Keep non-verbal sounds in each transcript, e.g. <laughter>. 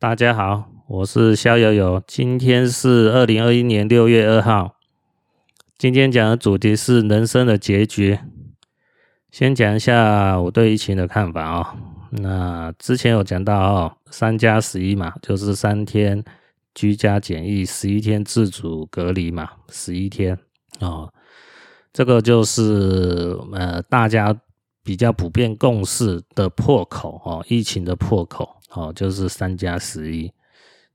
大家好，我是肖友友。今天是二零二一年六月二号。今天讲的主题是人生的结局。先讲一下我对疫情的看法哦。那之前有讲到哦，三加十一嘛，就是三天居家检疫，十一天自主隔离嘛，十一天哦。这个就是呃大家比较普遍共识的破口哦，疫情的破口。哦，就是三加十一，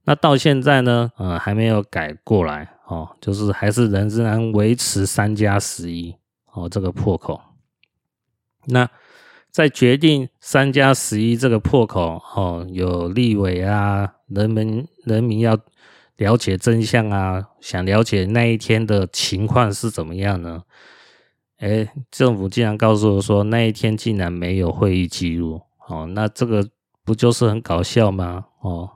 那到现在呢，呃，还没有改过来哦，就是还是仍然维持三加十一哦这个破口。那在决定三加十一这个破口哦，有立委啊，人们人民要了解真相啊，想了解那一天的情况是怎么样呢？哎，政府竟然告诉我说那一天竟然没有会议记录哦，那这个。不就是很搞笑吗？哦，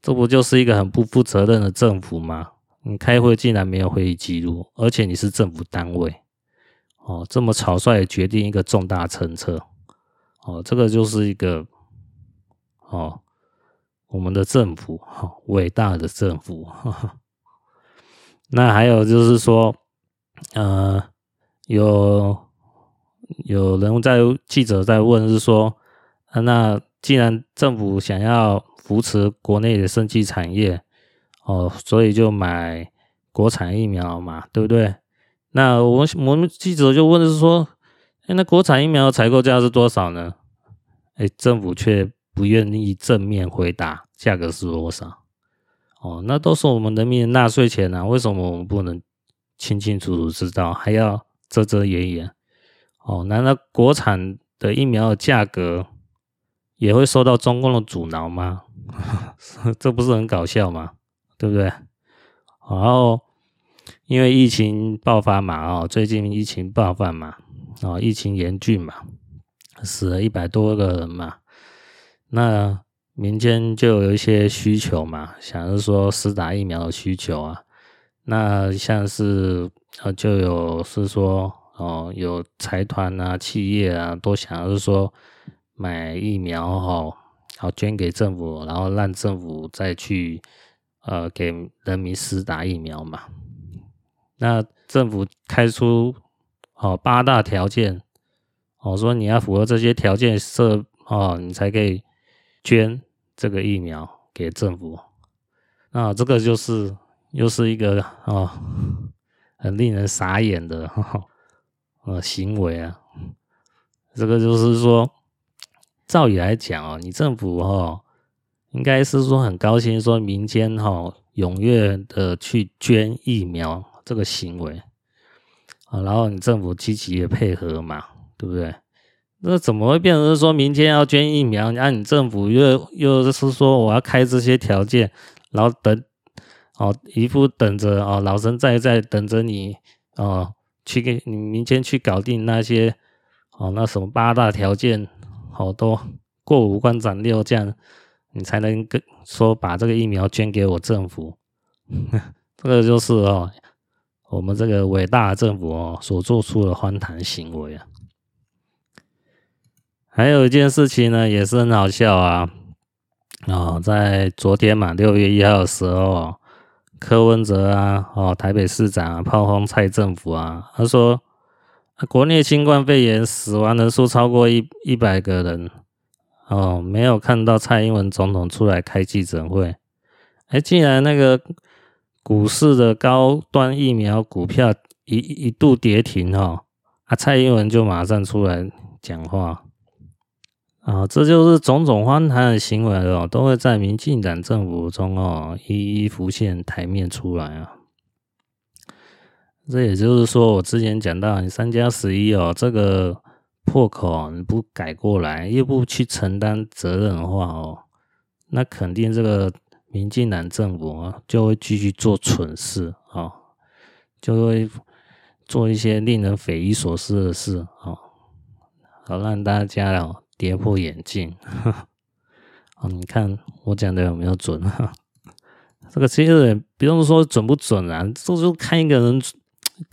这不就是一个很不负责任的政府吗？你开会竟然没有会议记录，而且你是政府单位，哦，这么草率的决定一个重大政策，哦，这个就是一个，哦，我们的政府，哦，伟大的政府。呵呵。那还有就是说，呃，有有人在记者在问，是说，啊，那。既然政府想要扶持国内的生技产业，哦，所以就买国产疫苗嘛，对不对？那我我们记者就问的是说，哎，那国产疫苗采购价是多少呢？哎，政府却不愿意正面回答价格是多少。哦，那都是我们人民的纳税钱啊，为什么我们不能清清楚楚知道，还要遮遮掩掩？哦，难道国产的疫苗的价格？也会受到中共的阻挠吗？<laughs> 这不是很搞笑吗？对不对？然后因为疫情爆发嘛，哦，最近疫情爆发嘛，哦，疫情严峻嘛，死了一百多个人嘛，那民间就有一些需求嘛，想是说施打疫苗的需求啊，那像是呃就有是说哦，有财团啊、企业啊都想是说。买疫苗哦，好捐给政府，然后让政府再去呃给人民施打疫苗嘛。那政府开出哦八大条件，哦说你要符合这些条件设哦，你才可以捐这个疫苗给政府。那这个就是又是一个哦很令人傻眼的哦 <laughs> 呃行为啊。这个就是说。照理来讲哦，你政府哈应该是说很高兴，说民间哈踊跃的去捐疫苗这个行为啊，然后你政府积极的配合嘛，对不对？那怎么会变成是说民间要捐疫苗，那你政府又又是说我要开这些条件，然后等哦一副等着哦老神在在等着你哦去给你明天去搞定那些哦那什么八大条件。好多过五关斩六将，你才能跟说把这个疫苗捐给我政府，<laughs> 这个就是哦，我们这个伟大的政府哦所做出的荒唐行为啊。还有一件事情呢，也是很好笑啊。哦，在昨天嘛，六月一号的时候，柯文哲啊，哦，台北市长啊，炮轰蔡政府啊，他说。国内新冠肺炎死亡人数超过一一百个人，哦，没有看到蔡英文总统出来开记者会。哎，既然那个股市的高端疫苗股票一一度跌停哦，啊，蔡英文就马上出来讲话，啊，这就是种种荒唐的行为哦，都会在民进党政府中哦一一浮现台面出来啊。这也就是说，我之前讲到，你三加十一哦，这个破口你不改过来，又不去承担责任的话哦，那肯定这个民进党政府啊就会继续做蠢事啊，就会做一些令人匪夷所思的事啊，好让大家哦跌破眼镜。<laughs> 哦，你看我讲的有没有准啊？<laughs> 这个其实也不用说准不准啊，就是看一个人。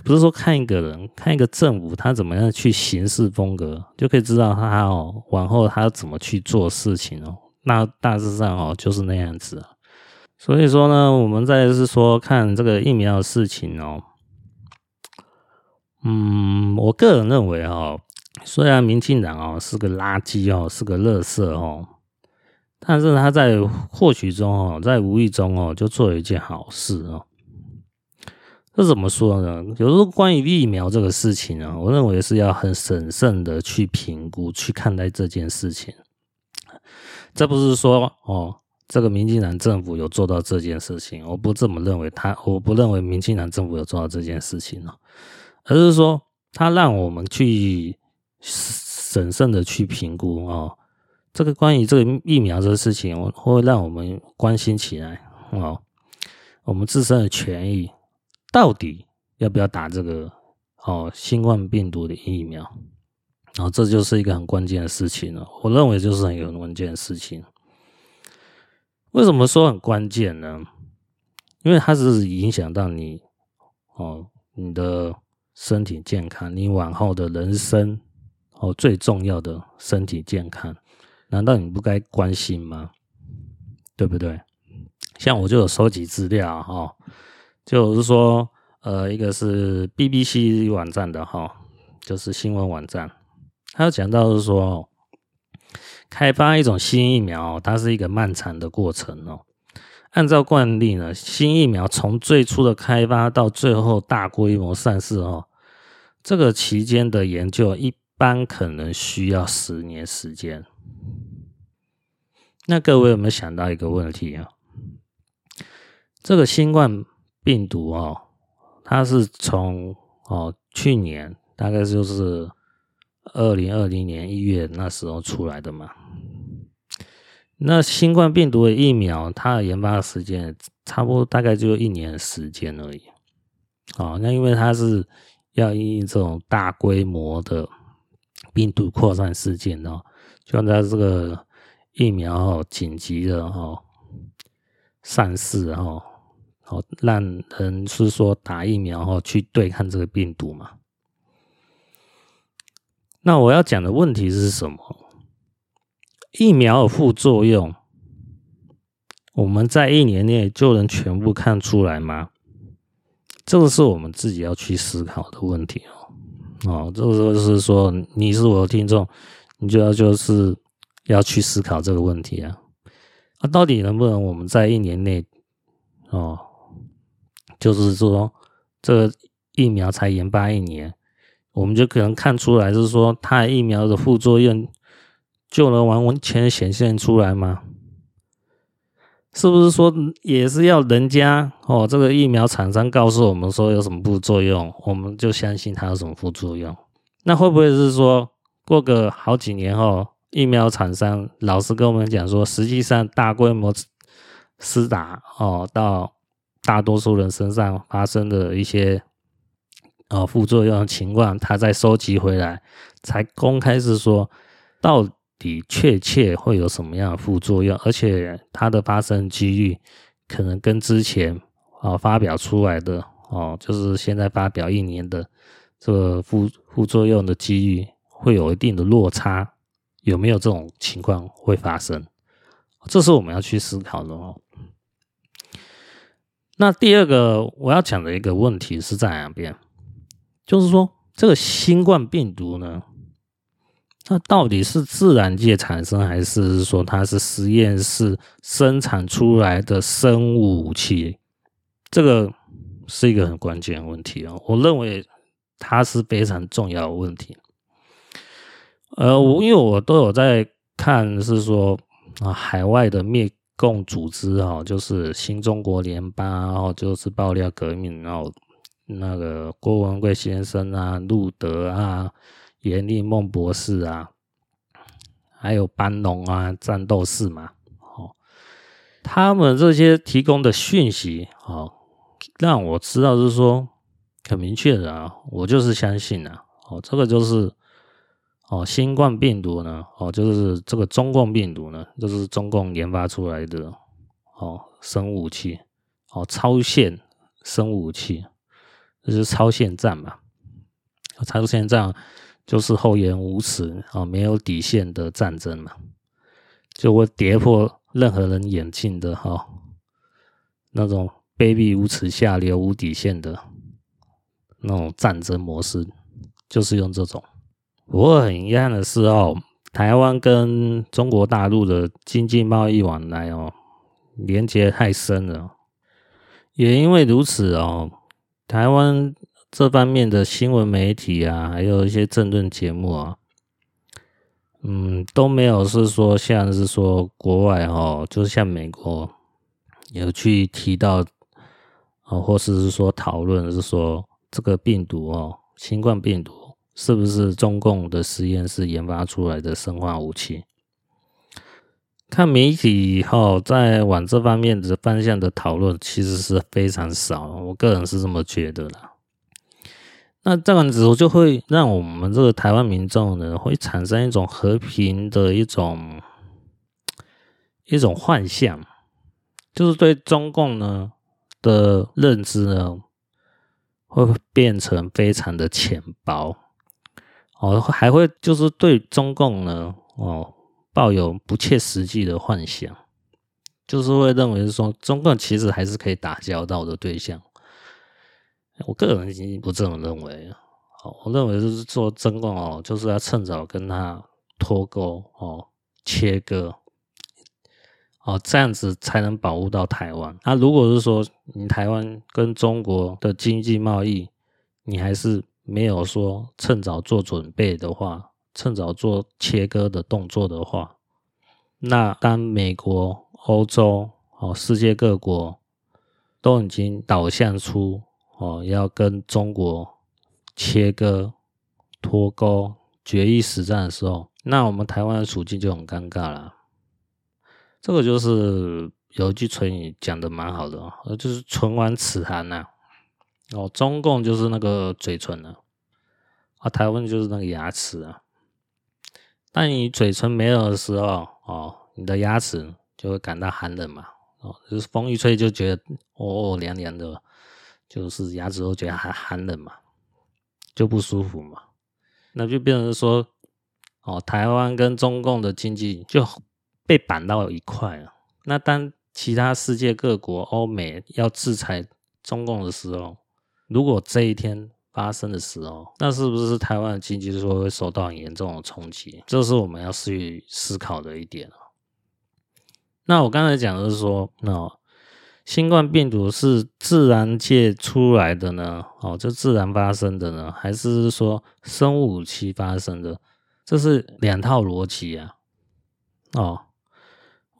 不是说看一个人，看一个政府他怎么样去行事风格，就可以知道他哦，往后他怎么去做事情哦，那大致上哦就是那样子。所以说呢，我们再是说看这个疫苗的事情哦。嗯，我个人认为哦，虽然民进党哦是个垃圾哦，是个垃圾哦，但是他在或许中哦，在无意中哦，就做了一件好事哦。这怎么说呢？有时候关于疫苗这个事情啊，我认为是要很审慎的去评估、去看待这件事情。这不是说哦，这个民进党政府有做到这件事情，我不这么认为他。他我不认为民进党政府有做到这件事情哦，而是说他让我们去审慎的去评估哦，这个关于这个疫苗这个事情，我会让我们关心起来哦，我们自身的权益。到底要不要打这个哦新冠病毒的疫苗？然后这就是一个很关键的事情了。我认为就是很有关键的事情。为什么说很关键呢？因为它是影响到你哦你的身体健康，你往后的人生哦最重要的身体健康，难道你不该关心吗？对不对？像我就有收集资料哈。哦就是说，呃，一个是 BBC 网站的哈，就是新闻网站，他讲到是说，开发一种新疫苗，它是一个漫长的过程哦。按照惯例呢，新疫苗从最初的开发到最后大规模上市哦，这个期间的研究一般可能需要十年时间。那各位有没有想到一个问题啊？这个新冠病毒哦，它是从哦去年大概就是二零二零年一月那时候出来的嘛。那新冠病毒的疫苗，它的研发时间差不多大概就一年时间而已。哦，那因为它是要因应这种大规模的病毒扩散事件哦，就在这个疫苗紧急的哦上市哦。哦，让人是说打疫苗后去对抗这个病毒嘛？那我要讲的问题是什么？疫苗的副作用，我们在一年内就能全部看出来吗？这个是我们自己要去思考的问题哦。哦，这个就是说，你是我的听众，你就要就是要去思考这个问题啊。啊，到底能不能我们在一年内哦？就是说，这个疫苗才研发一年，我们就可能看出来，就是说它疫苗的副作用就能完完全显现出来吗？是不是说也是要人家哦，这个疫苗厂商告诉我们说有什么副作用，我们就相信它有什么副作用？那会不会是说过个好几年后，疫苗厂商老实跟我们讲说，实际上大规模施打哦到。大多数人身上发生的一些呃副作用情况，他再收集回来，才公开是说到底确切会有什么样的副作用，而且它的发生几率可能跟之前啊、发表出来的哦、就是现在发表一年的这个副副作用的几率会有一定的落差，有没有这种情况会发生？这是我们要去思考的哦。那第二个我要讲的一个问题是在哪边？就是说，这个新冠病毒呢，那到底是自然界产生，还是说它是实验室生产出来的生物武器？这个是一个很关键的问题啊。我认为它是非常重要的问题。呃，我因为我都有在看，是说啊，海外的灭。共组织啊，就是新中国联邦，然后就是爆料革命，然后那个郭文贵先生啊、路德啊、严立孟博士啊，还有班农啊、战斗士嘛，哦，他们这些提供的讯息，哦，让我知道就是说很明确的啊，我就是相信啊，哦，这个就是。哦，新冠病毒呢？哦，就是这个中共病毒呢，就是中共研发出来的哦，生物武器哦，超限生物武器，就是超限战嘛。超限战就是厚颜无耻啊，没有底线的战争嘛。就会跌破任何人眼镜的哈，那种卑鄙无耻、下流无底线的那种战争模式，就是用这种。不过很遗憾的是哦，台湾跟中国大陆的经济贸易往来哦，连接太深了。也因为如此哦，台湾这方面的新闻媒体啊，还有一些政论节目啊，嗯，都没有是说像是说国外哦，就是像美国有去提到哦，或者是说讨论是说这个病毒哦，新冠病毒是不是中共的实验室研发出来的生化武器？看媒体以后，在往这方面的方向的讨论，其实是非常少。我个人是这么觉得的。那这样子，就会让我们这个台湾民众呢，会产生一种和平的一种一种幻象，就是对中共呢的认知呢，会变成非常的浅薄。哦，还会就是对中共呢，哦。抱有不切实际的幻想，就是会认为是说中共其实还是可以打交道的对象。我个人已经不这么认为。好，我认为就是说中共哦，就是要趁早跟他脱钩哦，切割哦，这样子才能保护到台湾。那如果是说你台湾跟中国的经济贸易，你还是没有说趁早做准备的话。趁早做切割的动作的话，那当美国、欧洲、哦世界各国都已经导向出哦要跟中国切割、脱钩、决一死战的时候，那我们台湾的处境就很尴尬了。这个就是有一句成语讲的蛮好的哦，就是唇亡齿寒呐。哦，中共就是那个嘴唇呢，啊，台湾就是那个牙齿啊。当你嘴唇没有的时候，哦，你的牙齿就会感到寒冷嘛，哦，就是风一吹就觉得哦凉凉的，就是牙齿都觉得还寒冷嘛，就不舒服嘛，那就变成说，哦，台湾跟中共的经济就被绑到一块了。那当其他世界各国、欧美要制裁中共的时候，如果这一天，发生的时候，那是不是台湾的经济说会受到很严重的冲击？这是我们要去思考的一点。那我刚才讲的是说，那新冠病毒是自然界出来的呢？哦，就自然发生的呢？还是说生物武器发生的？这是两套逻辑啊。哦，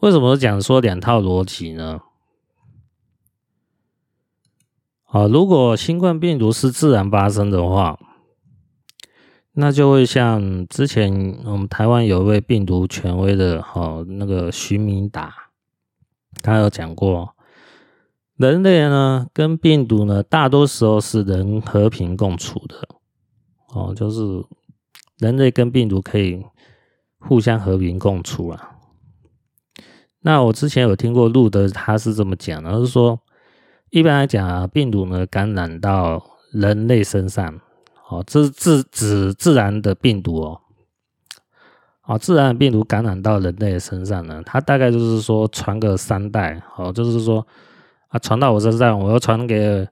为什么讲说两套逻辑呢？啊，如果新冠病毒是自然发生的话，那就会像之前我们台湾有一位病毒权威的，哦，那个徐明达，他有讲过，人类呢跟病毒呢，大多时候是人和平共处的，哦，就是人类跟病毒可以互相和平共处啊。那我之前有听过路德，他是这么讲的，他是说。一般来讲啊，病毒呢感染到人类身上，哦，这是自指自然的病毒哦，哦，自然的病毒感染到人类的身上呢，它大概就是说传个三代，哦，就是说啊传到我身上，我又传给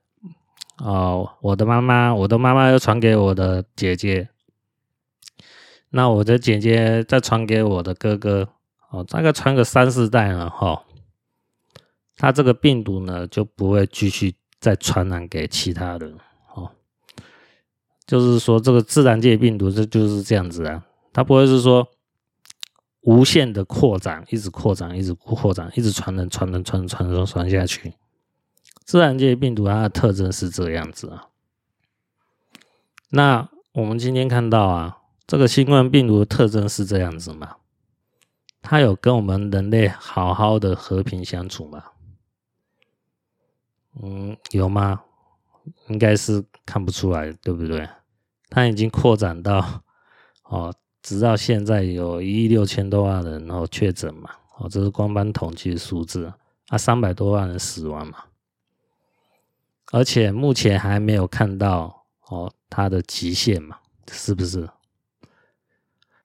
哦我的妈妈，我的妈妈又传给我的姐姐，那我的姐姐再传给我的哥哥，哦，大概传个三四代了哈。哦它这个病毒呢，就不会继续再传染给其他人哦。就是说，这个自然界病毒这就是这样子啊，它不会是说无限的扩展，一直扩展，一直扩展，一直传人、传人、传人、传人、传下去。自然界病毒它的特征是这样子啊。那我们今天看到啊，这个新冠病毒的特征是这样子吗？它有跟我们人类好好的和平相处吗？嗯，有吗？应该是看不出来，对不对？它已经扩展到哦，直到现在有一亿六千多万人然后确诊嘛，哦，这是官方统计数字啊，三百多万人死亡嘛，而且目前还没有看到哦它的极限嘛，是不是？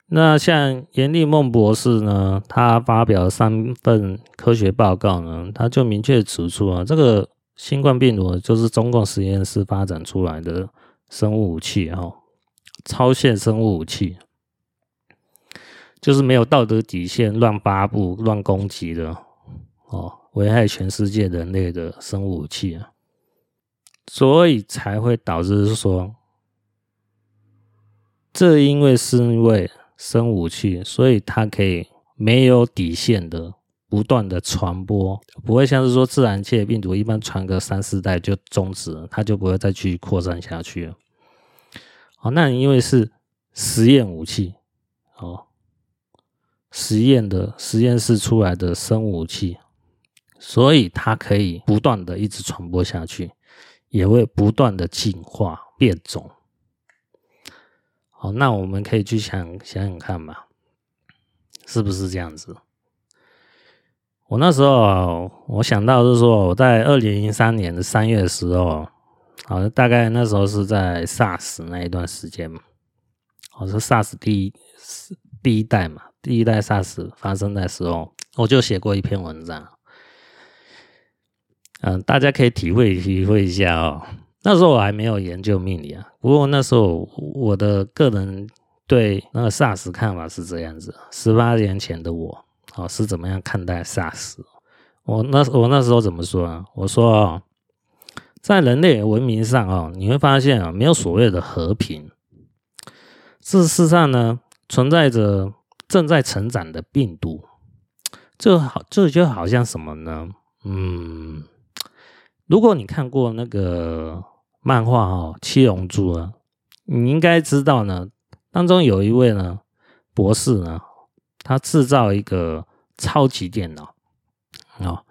那像严立梦博士呢，他发表三份科学报告呢，他就明确指出啊，这个新冠病毒就是中共实验室发展出来的生物武器哦，超限生物武器，就是没有道德底线、乱发布、乱攻击的哦，危害全世界人类的生物武器啊，所以才会导致说，这因为是因为。生武器，所以它可以没有底线的不断的传播，不会像是说自然界病毒一般传个三四代就终止，它就不会再去扩散下去了。好，那因为是实验武器，哦，实验的实验室出来的生物武器，所以它可以不断的一直传播下去，也会不断的进化变种。好，那我们可以去想想想看吧，是不是这样子？我那时候我想到是说，我在二零零三年的三月的时候，好像大概那时候是在 SARS 那一段时间嘛，我是 SARS 第一第一代嘛，第一代 SARS 发生的时候，我就写过一篇文章，嗯，大家可以体会体会一下哦。那时候我还没有研究命理啊，不过那时候我的个人对那个 SARS 看法是这样子：十八年前的我，哦，是怎么样看待 SARS？我那我那时候怎么说啊？我说哦，在人类文明上哦，你会发现啊，没有所谓的和平。事实上呢，存在着正在成长的病毒，这好，这就好像什么呢？嗯，如果你看过那个。漫画哦，七龙珠啊，你应该知道呢。当中有一位呢博士呢，他制造一个超级电脑哦。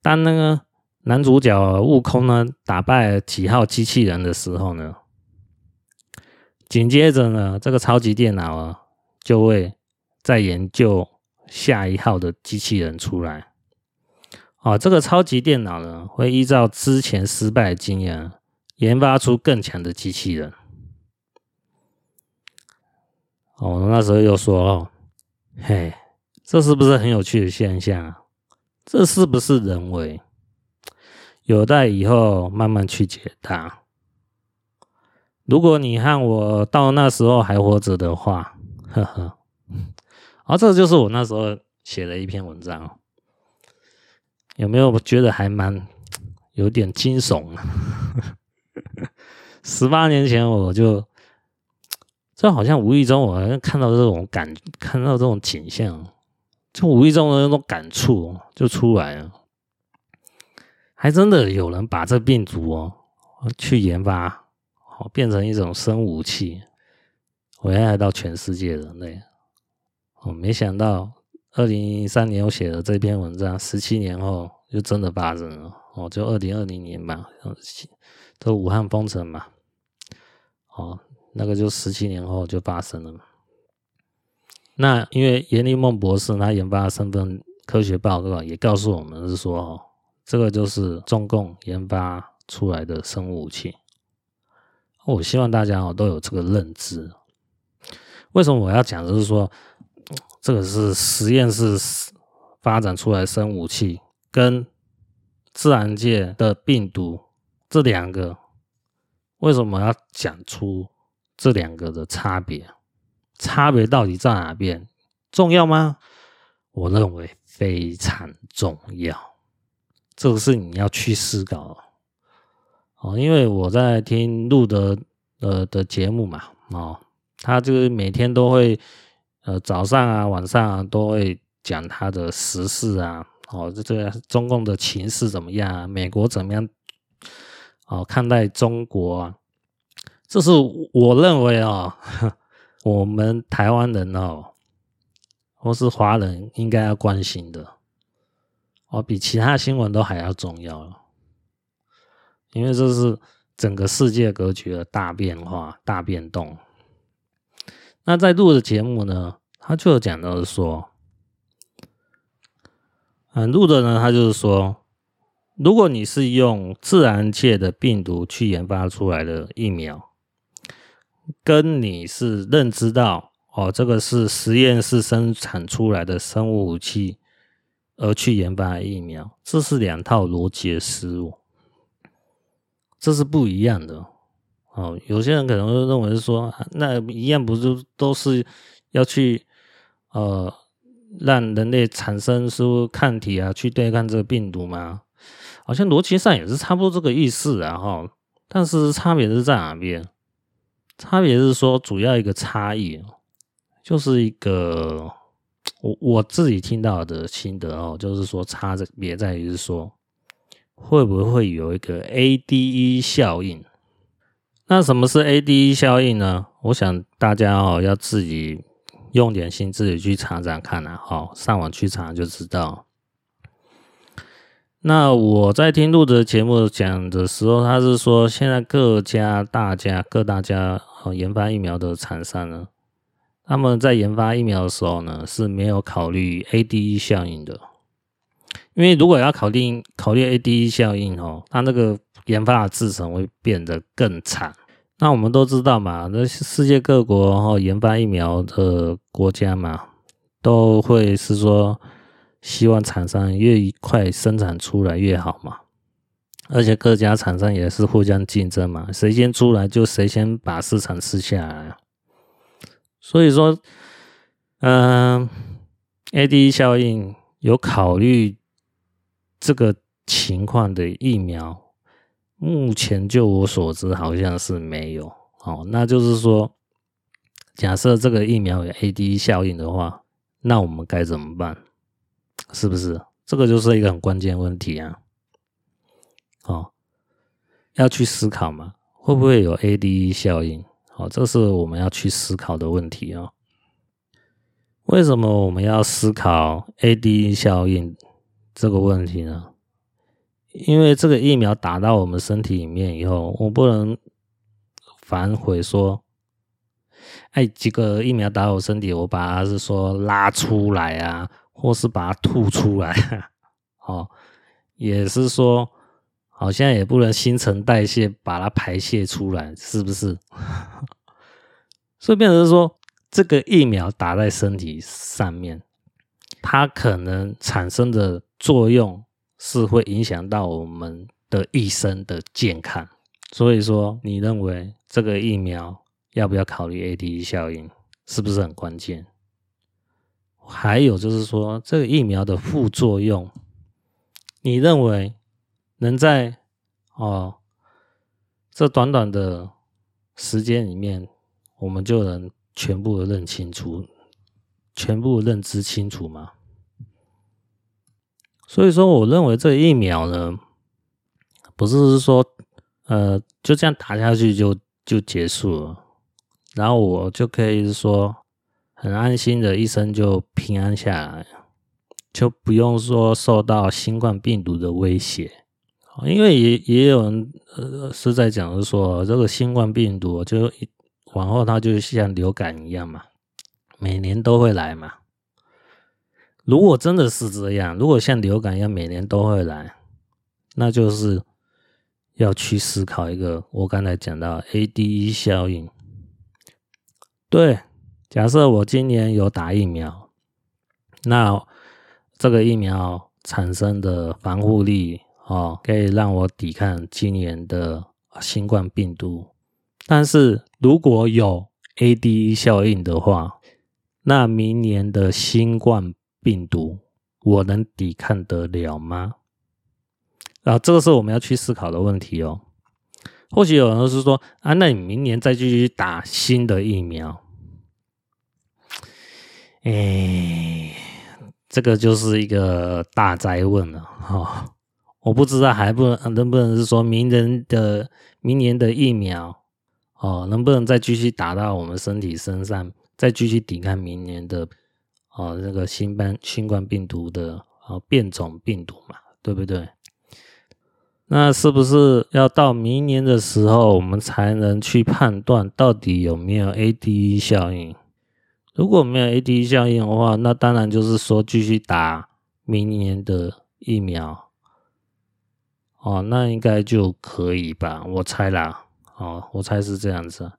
当那个男主角悟空呢打败几号机器人的时候呢，紧接着呢，这个超级电脑啊就会再研究下一号的机器人出来。哦，这个超级电脑呢会依照之前失败的经验。研发出更强的机器人。哦，那时候又说哦，嘿，这是不是很有趣的现象啊？这是不是人为？有待以后慢慢去解答。如果你和我到那时候还活着的话，呵呵。而、哦、这就是我那时候写的一篇文章。有没有觉得还蛮 <tsk> 有点惊悚啊？<laughs> 十八年前，我就 <tsk> 这好像无意中，我好像看到这种感，看到这种景象，就无意中的那种感触就出来了。还真的有人把这病毒哦去研发，哦变成一种生武器，危害到全世界人类。我没想到，二零一三年我写的这篇文章，十七年后就真的发生了。哦，就二零二零年吧，这武汉封城嘛。哦，那个就十七年后就发生了。那因为严立梦博士他研发的身份科学报告也告诉我们是说，哦，这个就是中共研发出来的生物武器。我希望大家哦都有这个认知。为什么我要讲？就是说，这个是实验室发展出来生物武器，跟自然界的病毒这两个。为什么要讲出这两个的差别？差别到底在哪边？重要吗？我认为非常重要。这个是你要去思考哦。因为我在听路德呃的节目嘛，哦，他就是每天都会呃早上啊晚上啊都会讲他的时事啊，哦，这这个中共的情势怎么样啊？美国怎么样？哦，看待中国啊，这是我认为啊，<laughs> 我们台湾人哦，或是华人应该要关心的哦，比其他新闻都还要重要，因为这是整个世界格局的大变化、大变动。那在录的节目呢，他就讲到说，嗯，录的呢，他就是说。如果你是用自然界的病毒去研发出来的疫苗，跟你是认知到哦，这个是实验室生产出来的生物武器而去研发疫苗，这是两套逻辑思路，这是不一样的。哦，有些人可能会认为是说，那一样不是都是要去呃让人类产生出抗体啊，去对抗这个病毒吗？好像逻辑上也是差不多这个意思啊，哈。但是差别是在哪边？差别是说，主要一个差异，就是一个我我自己听到的心得哦，就是说差别在于是说，会不会有一个 ADE 效应？那什么是 ADE 效应呢？我想大家哦要自己用点心自己去查查看啊，哈，上网去查就知道。那我在听录的节目讲的时候，他是说现在各家大家各大家哦研发疫苗的厂商呢，他们在研发疫苗的时候呢是没有考虑 ADE 效应的，因为如果要考虑考虑 ADE 效应哦，它那个研发的制程会变得更长。那我们都知道嘛，那世界各国哦研发疫苗的国家嘛，都会是说。希望厂商越快生产出来越好嘛，而且各家厂商也是互相竞争嘛，谁先出来就谁先把市场吃下来。所以说，嗯，ADE 效应有考虑这个情况的疫苗，目前就我所知好像是没有。哦，那就是说，假设这个疫苗有 ADE 效应的话，那我们该怎么办？是不是？这个就是一个很关键问题啊！哦，要去思考嘛，会不会有 ADE 效应？哦，这是我们要去思考的问题哦。为什么我们要思考 ADE 效应这个问题呢？因为这个疫苗打到我们身体里面以后，我不能反悔说，哎，这个疫苗打我身体，我把它是说拉出来啊。或是把它吐出来，哦，也是说，好像也不能新陈代谢把它排泄出来，是不是？<laughs> 所以变成是说，这个疫苗打在身体上面，它可能产生的作用是会影响到我们的一生的健康。所以说，你认为这个疫苗要不要考虑 ADE 效应，是不是很关键？还有就是说，这个疫苗的副作用，你认为能在哦这短短的时间里面，我们就能全部的认清楚，全部认知清楚吗？所以说，我认为这疫苗呢，不是说呃就这样打下去就就结束了，然后我就可以说。很安心的一生就平安下来，就不用说受到新冠病毒的威胁。因为也也有人呃是在讲，是说这个新冠病毒就往后它就像流感一样嘛，每年都会来嘛。如果真的是这样，如果像流感一样每年都会来，那就是要去思考一个我刚才讲到 ADE 效应，对。假设我今年有打疫苗，那这个疫苗产生的防护力哦，可以让我抵抗今年的新冠病毒。但是如果有 ADE 效应的话，那明年的新冠病毒我能抵抗得了吗？啊，这个是我们要去思考的问题哦。或许有人是说啊，那你明年再继续打新的疫苗。哎，这个就是一个大哉问了哈！我不知道还不能能不能是说明年的明年的疫苗哦，能不能再继续打到我们身体身上，再继续抵抗明年的哦那个新冠新冠病毒的哦变种病毒嘛，对不对？那是不是要到明年的时候，我们才能去判断到底有没有 ADE 效应？如果没有 ADE 效应的话，那当然就是说继续打明年的疫苗，哦，那应该就可以吧？我猜啦，哦，我猜是这样子。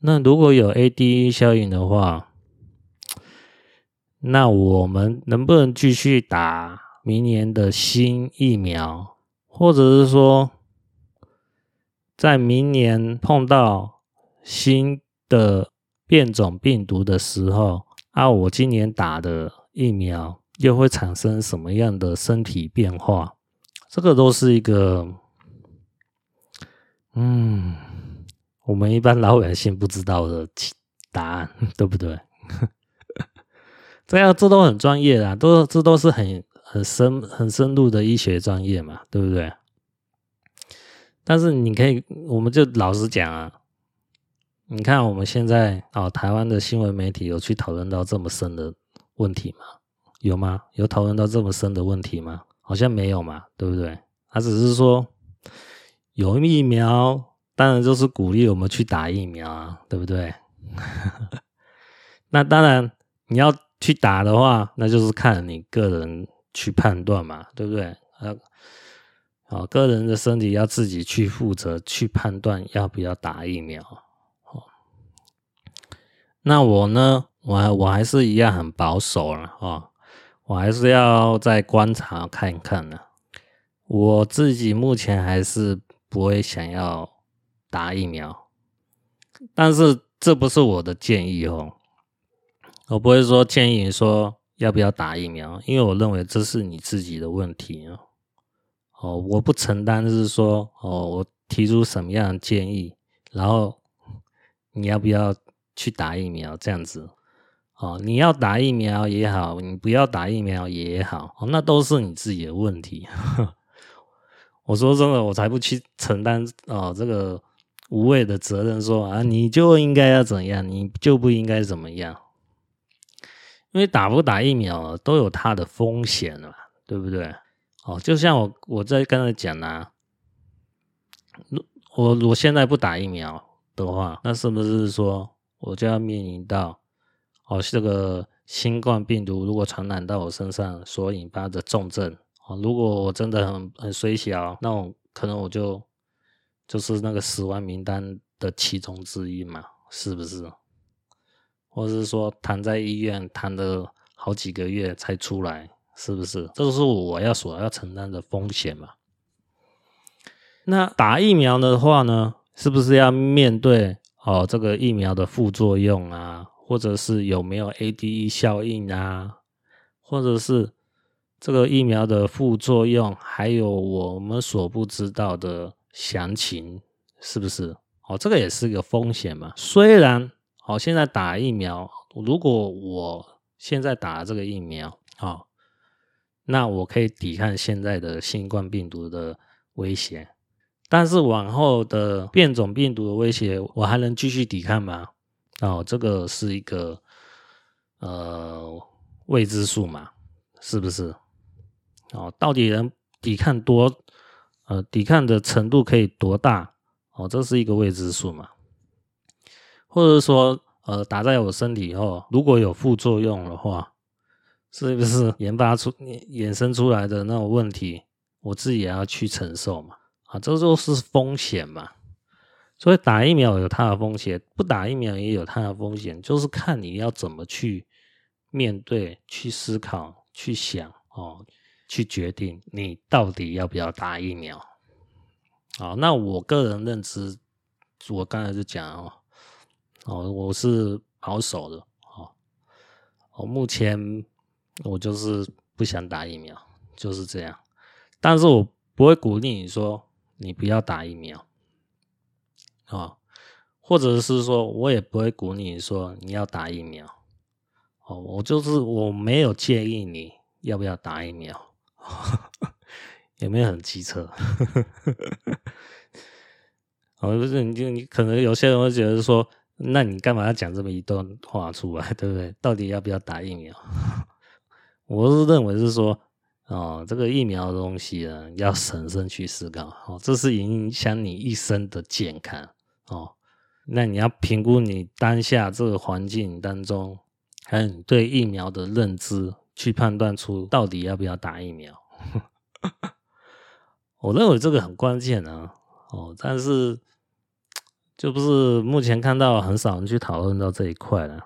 那如果有 ADE 效应的话，那我们能不能继续打明年的新疫苗，或者是说，在明年碰到新的变种病毒的时候，啊，我今年打的疫苗又会产生什么样的身体变化？这个都是一个，嗯，我们一般老百姓不知道的答案，对不对？这样这都很专业的，都这都是很很深很深入的医学专业嘛，对不对？但是你可以，我们就老实讲啊，你看我们现在哦，台湾的新闻媒体有去讨论到这么深的问题吗？有吗？有讨论到这么深的问题吗？好像没有嘛，对不对？他只是说有疫苗，当然就是鼓励我们去打疫苗啊，对不对？<laughs> 那当然你要去打的话，那就是看你个人去判断嘛，对不对？啊。哦，个人的身体要自己去负责，去判断要不要打疫苗。哦，那我呢？我我还是一样很保守了哦，我还是要再观察看一看呢。我自己目前还是不会想要打疫苗，但是这不是我的建议哦。我不会说建议你说要不要打疫苗，因为我认为这是你自己的问题哦。哦，我不承担，就是说，哦，我提出什么样的建议，然后你要不要去打疫苗这样子？哦，你要打疫苗也好，你不要打疫苗也好，哦，那都是你自己的问题。<laughs> 我说真的，我才不去承担哦这个无谓的责任，说啊，你就应该要怎样，你就不应该怎么样，因为打不打疫苗都有它的风险嘛，对不对？哦，就像我我在刚才讲啊，我我现在不打疫苗的话，那是不是说我就要面临到哦这个新冠病毒如果传染到我身上所引发的重症？哦，如果我真的很很衰小，那我可能我就就是那个死亡名单的其中之一嘛，是不是？或者是说躺在医院躺了好几个月才出来？是不是？这是我要所要承担的风险嘛？那打疫苗的话呢，是不是要面对哦这个疫苗的副作用啊，或者是有没有 ADE 效应啊，或者是这个疫苗的副作用，还有我们所不知道的详情，是不是？哦，这个也是一个风险嘛。虽然哦，现在打疫苗，如果我现在打这个疫苗，哦。那我可以抵抗现在的新冠病毒的威胁，但是往后的变种病毒的威胁，我还能继续抵抗吗？哦，这个是一个呃未知数嘛，是不是？哦，到底能抵抗多呃抵抗的程度可以多大？哦，这是一个未知数嘛，或者说呃打在我身体以后，如果有副作用的话。是不是研发出、<laughs> 衍生出来的那种问题，我自己也要去承受嘛？啊，这就是风险嘛。所以打疫苗有它的风险，不打疫苗也有它的风险，就是看你要怎么去面对、去思考、去想哦，去决定你到底要不要打疫苗。好，那我个人认知，我刚才就讲哦，哦，我是保守的，哦，我目前。我就是不想打疫苗，就是这样。但是我不会鼓励你说你不要打疫苗，哦，或者是说我也不会鼓励你说你要打疫苗。哦，我就是我没有建议你要不要打疫苗，<laughs> 有没有很机车？<laughs> 哦，不是，你就你可能有些人会觉得说，那你干嘛要讲这么一段话出来，<laughs> 对不对？到底要不要打疫苗？<laughs> 我是认为是说，哦，这个疫苗的东西呢，要审慎去思考，哦，这是影响你一生的健康，哦，那你要评估你当下这个环境当中，还有你对疫苗的认知，去判断出到底要不要打疫苗。<laughs> 我认为这个很关键啊，哦，但是就不是目前看到很少人去讨论到这一块了。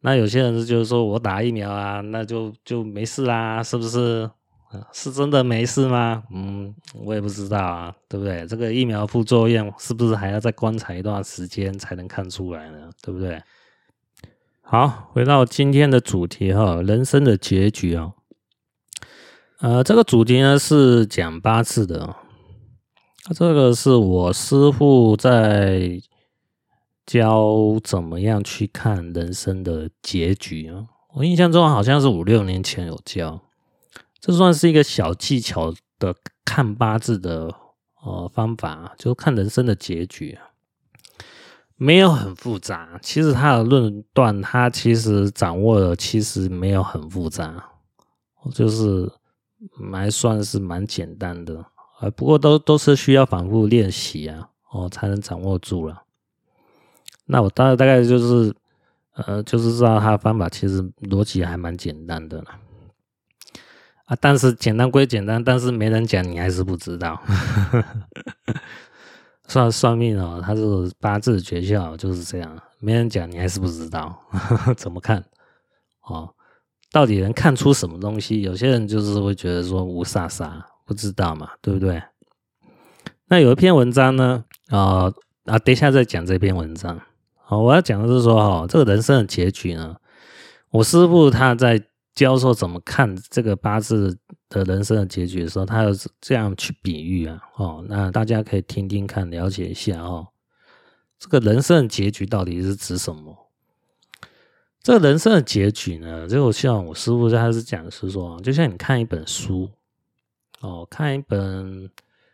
那有些人就是说我打疫苗啊，那就就没事啦，是不是？是真的没事吗？嗯，我也不知道啊，对不对？这个疫苗副作用是不是还要再观察一段时间才能看出来呢？对不对？好，回到今天的主题哈，人生的结局啊。呃，这个主题呢是讲八字的，这个是我师傅在教怎么样去看人生的结局啊。我印象中好像是五六年前有教。这算是一个小技巧的看八字的呃方法，就看人生的结局，没有很复杂。其实他的论断，他其实掌握的其实没有很复杂，就是还算是蛮简单的啊。不过都都是需要反复练习啊，哦才能掌握住了。那我大大概就是呃，就是知道他的方法其实逻辑还蛮简单的啦。啊，但是简单归简单，但是没人讲，你还是不知道。<laughs> 算算命哦，他是八字诀窍就是这样，没人讲，你还是不知道 <laughs> 怎么看哦？到底能看出什么东西？有些人就是会觉得说雾煞煞，不知道嘛，对不对？那有一篇文章呢，啊啊，等一下再讲这篇文章。好，我要讲的是说哈，这个人生的结局呢，我师傅他在。教授怎么看这个八字的人生的结局的时候，他有这样去比喻啊，哦，那大家可以听听看，了解一下哦。这个人生的结局到底是指什么？这个人生的结局呢，就像我师傅他是讲的是说，就像你看一本书，哦，看一本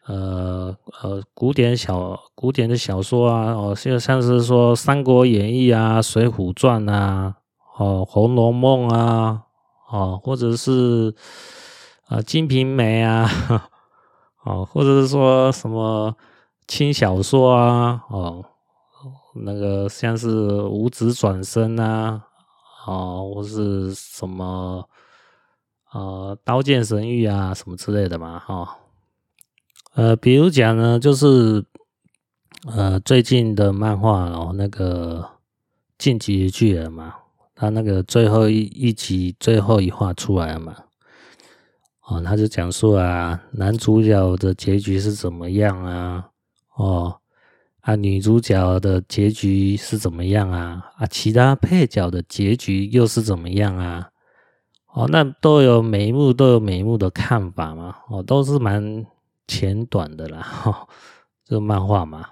呃呃古典小古典的小说啊，哦，就像是说《三国演义》啊，《水浒传》啊，哦，《红楼梦》啊。哦，或者是啊，《金瓶梅》啊，<laughs> 哦，或者是说什么轻小说啊，哦，那个像是五指转身啊，哦，或是什么呃，《刀剑神域》啊，什么之类的嘛，哈、哦，呃，比如讲呢，就是呃，最近的漫画哦，那个《进击的巨人》嘛。他那个最后一一集最后一话出来了嘛？哦，他就讲述啊，男主角的结局是怎么样啊？哦，啊，女主角的结局是怎么样啊？啊，其他配角的结局又是怎么样啊？哦，那都有每一幕都有每一幕的看法嘛？哦，都是蛮浅短的啦，<laughs> 哦，这个漫画嘛。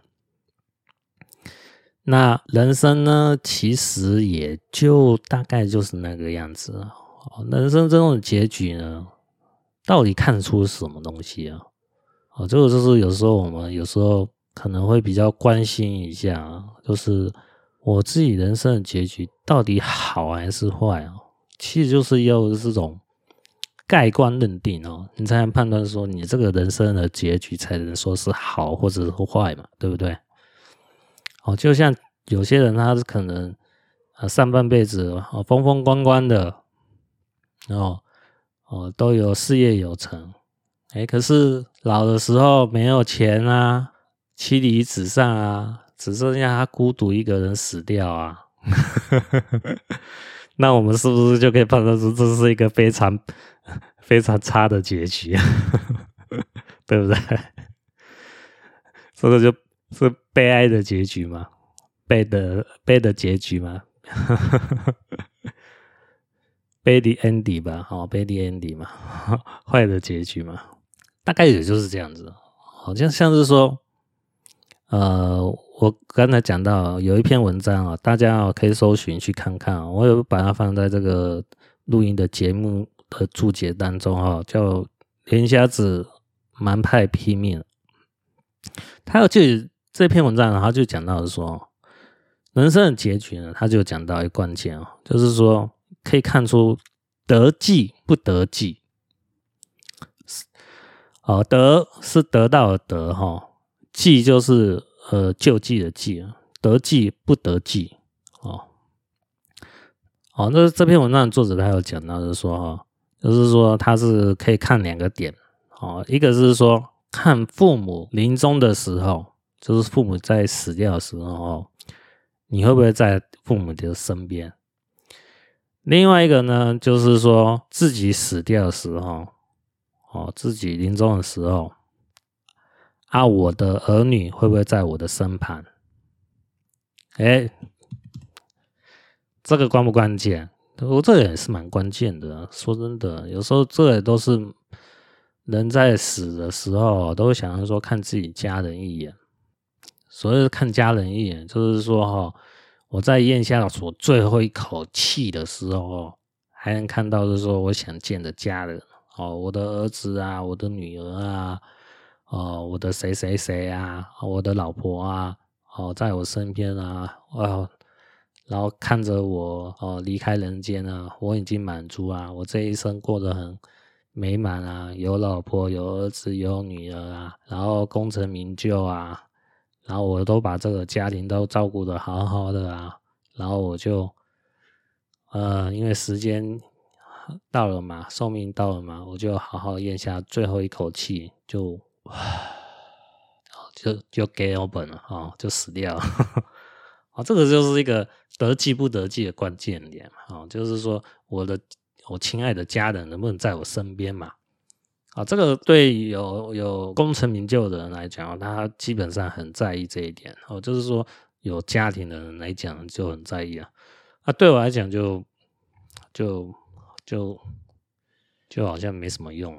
那人生呢，其实也就大概就是那个样子。哦，人生这种结局呢，到底看出什么东西啊？哦，这个就是有时候我们有时候可能会比较关心一下，就是我自己人生的结局到底好还是坏啊？其实就是要这种盖棺认定哦，你才能判断说你这个人生的结局才能说是好或者是坏嘛，对不对？哦，就像有些人，他是可能啊上半辈子哦风风光光的，哦哦都有事业有成，哎，可是老的时候没有钱啊，妻离子散啊，只剩下他孤独一个人死掉啊，<laughs> 那我们是不是就可以判断出这是一个非常 <laughs> 非常差的结局，<laughs> 对不对？这个就。是悲哀的结局嘛？悲的悲的结局吗？<laughs> 悲的 ending 吧，好，悲的 ending 嘛，坏的结局嘛，大概也就是这样子。好像像是说，呃，我刚才讲到有一篇文章啊，大家可以搜寻去看看，我有把它放在这个录音的节目的注解当中啊，叫“连瞎子蛮派拼命”，他就。这篇文章呢，他就讲到说，人生的结局呢，他就讲到一个关键哦，就是说可以看出得计不得计。哦，得是得到的得哈，计就是呃救济的济啊，得济不得济哦。哦，那这篇文章的作者他有讲到，就是说哈，就是说他是可以看两个点哦，一个是说看父母临终的时候。就是父母在死掉的时候，你会不会在父母的身边？另外一个呢，就是说自己死掉的时候，哦，自己临终的时候，啊，我的儿女会不会在我的身旁？哎，这个关不关键？我这个也是蛮关键的。说真的，有时候这也都是人在死的时候，都会想要说看自己家人一眼。所谓看家人一眼，就是说哈。我在咽下我最后一口气的时候，还能看到就是说我想见的家人哦，我的儿子啊，我的女儿啊，哦，我的谁谁谁啊，我的老婆啊，哦，在我身边啊，哦，然后看着我哦离开人间啊，我已经满足啊，我这一生过得很美满啊，有老婆，有儿子，有女儿啊，然后功成名就啊。然后我都把这个家庭都照顾得好好的啊，然后我就，呃，因为时间到了嘛，寿命到了嘛，我就好好咽下最后一口气，就，<sighs> 就就 game over 了啊，就死掉了。啊，<laughs> 这个就是一个得计不得计的关键点啊，就是说我的我亲爱的家人能不能在我身边嘛？啊，这个对有有功成名就的人来讲，他基本上很在意这一点。哦，就是说有家庭的人来讲就很在意啊。啊，对我来讲就就就就好像没什么用，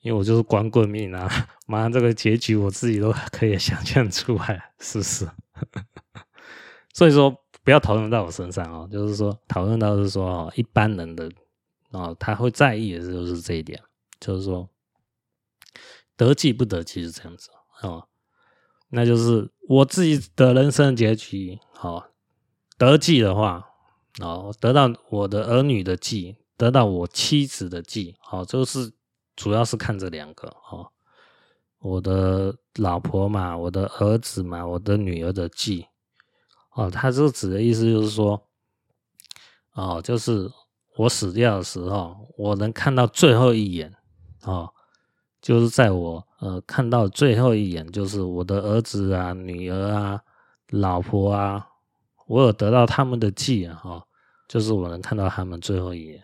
因为我就是光棍命啊。<laughs> 马上这个结局我自己都可以想象出来，是不是？<laughs> 所以说不要讨论到我身上哦，就是说讨论到是说，一般人的哦，他会在意的就是这一点。就是说，得计不得计是这样子哦，那就是我自己的人生结局。好，得计的话，哦，得到我的儿女的计，得到我妻子的计，好，就是主要是看这两个哦，我的老婆嘛，我的儿子嘛，我的女儿的济，哦，他这个指的意思就是说，哦，就是我死掉的时候，我能看到最后一眼。哦，就是在我呃看到最后一眼，就是我的儿子啊、女儿啊、老婆啊，我有得到他们的济啊，哈，就是我能看到他们最后一眼。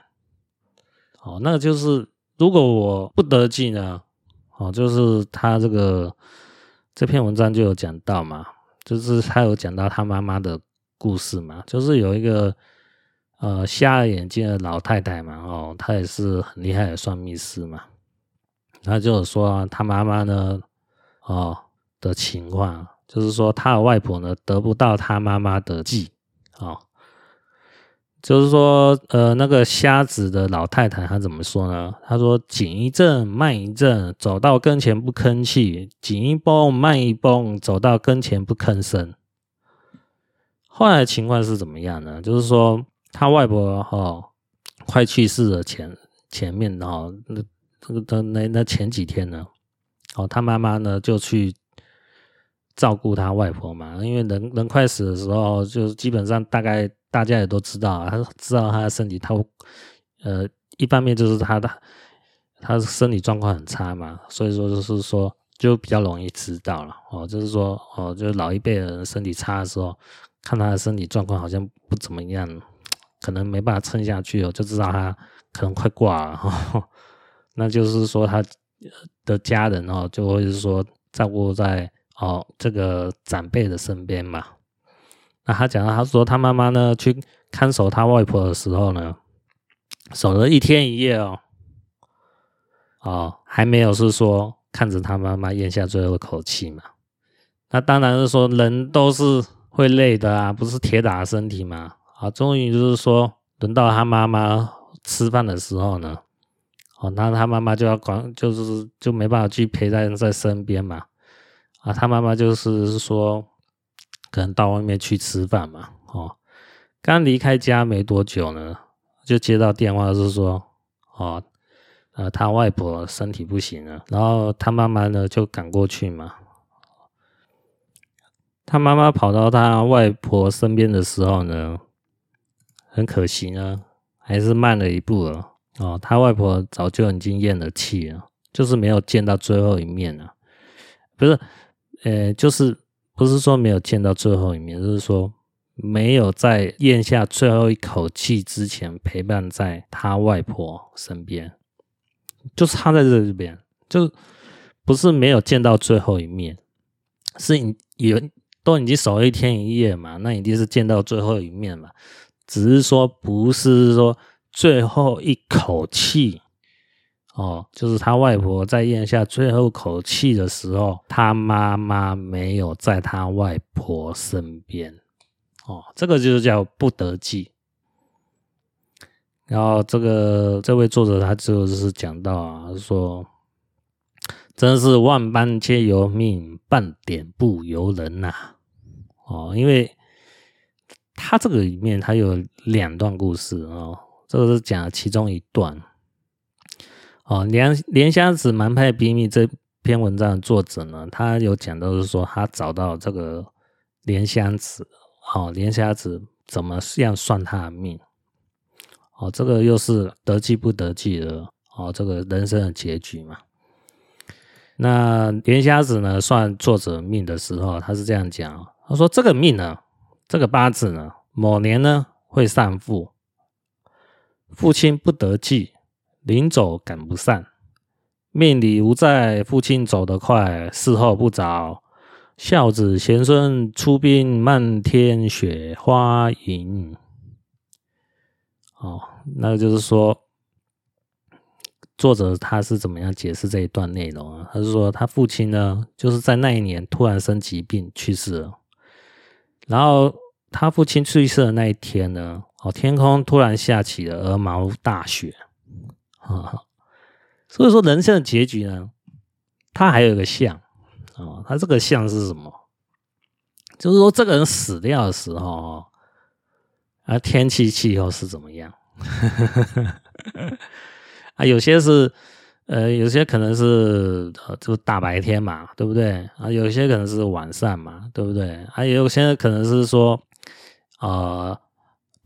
哦，那就是如果我不得济呢，哦，就是他这个这篇文章就有讲到嘛，就是他有讲到他妈妈的故事嘛，就是有一个呃瞎了眼睛的老太太嘛，哦，她也是很厉害的算命师嘛。他就是说，他妈妈呢，哦的情况，就是说他的外婆呢得不到他妈妈的济，哦，就是说，呃，那个瞎子的老太太，她怎么说呢？她说：“紧一阵，慢一阵，走到跟前不吭气；紧一蹦，慢一蹦，走到跟前不吭声。”后来情况是怎么样呢？就是说，他外婆哦快去世了前，前前面哦那。这个的那那前几天呢，哦，他妈妈呢就去照顾他外婆嘛，因为人人快死的时候，就基本上大概大家也都知道，他知道他的身体，他呃一方面就是他的他身体状况很差嘛，所以说就是说就比较容易知道了哦，就是说哦，就是老一辈的人身体差的时候，看他的身体状况好像不怎么样，可能没办法撑下去哦，就知道他可能快挂了。那就是说，他的家人哦，就会是说照顾在哦这个长辈的身边嘛。那他讲到，他说他妈妈呢去看守他外婆的时候呢，守了一天一夜哦，哦还没有是说看着他妈妈咽下最后一口气嘛。那当然是说人都是会累的啊，不是铁打的身体嘛。啊，终于就是说轮到他妈妈吃饭的时候呢。哦，那他妈妈就要管，就是就没办法去陪在在身边嘛。啊，他妈妈就是说，可能到外面去吃饭嘛。哦，刚离开家没多久呢，就接到电话，是说，哦，呃，他外婆身体不行了，然后他妈妈呢就赶过去嘛。他妈妈跑到他外婆身边的时候呢，很可惜呢，还是慢了一步了。哦，他外婆早就已经咽了气了，就是没有见到最后一面了。不是，呃，就是不是说没有见到最后一面，就是说没有在咽下最后一口气之前陪伴在他外婆身边，就是他在这边，就不是没有见到最后一面，是你有都已经守一天一夜嘛，那一定是见到最后一面嘛，只是说不是说最后一口气。哦，就是他外婆在咽下最后口气的时候，他妈妈没有在他外婆身边。哦，这个就是叫不得计。然后这个这位作者他就是讲到啊，说真是万般皆由命，半点不由人呐。哦，因为他这个里面他有两段故事哦，这个是讲其中一段。哦，莲莲香子蛮派秘密这篇文章的作者呢，他有讲到是说，他找到这个莲香子，哦，莲香子怎么样算他的命？哦，这个又是得计不得计的哦，这个人生的结局嘛。那莲虾子呢，算作者命的时候，他是这样讲，他说这个命呢，这个八字呢，某年呢会丧父，父亲不得计。临走赶不上，命里无在。父亲走得快，事后不着。孝子贤孙出殡，漫天雪花银。哦，那就是说，作者他是怎么样解释这一段内容啊？他是说，他父亲呢，就是在那一年突然生疾病去世了。然后他父亲去世的那一天呢，哦，天空突然下起了鹅毛大雪。啊，<laughs> 所以说人生的结局呢，它还有一个相啊，它这个相是什么？就是说这个人死掉的时候啊，天气气候是怎么样？<laughs> 啊，有些是呃，有些可能是呃，就大白天嘛，对不对？啊，有些可能是晚上嘛，对不对？还、有些可能是说，呃。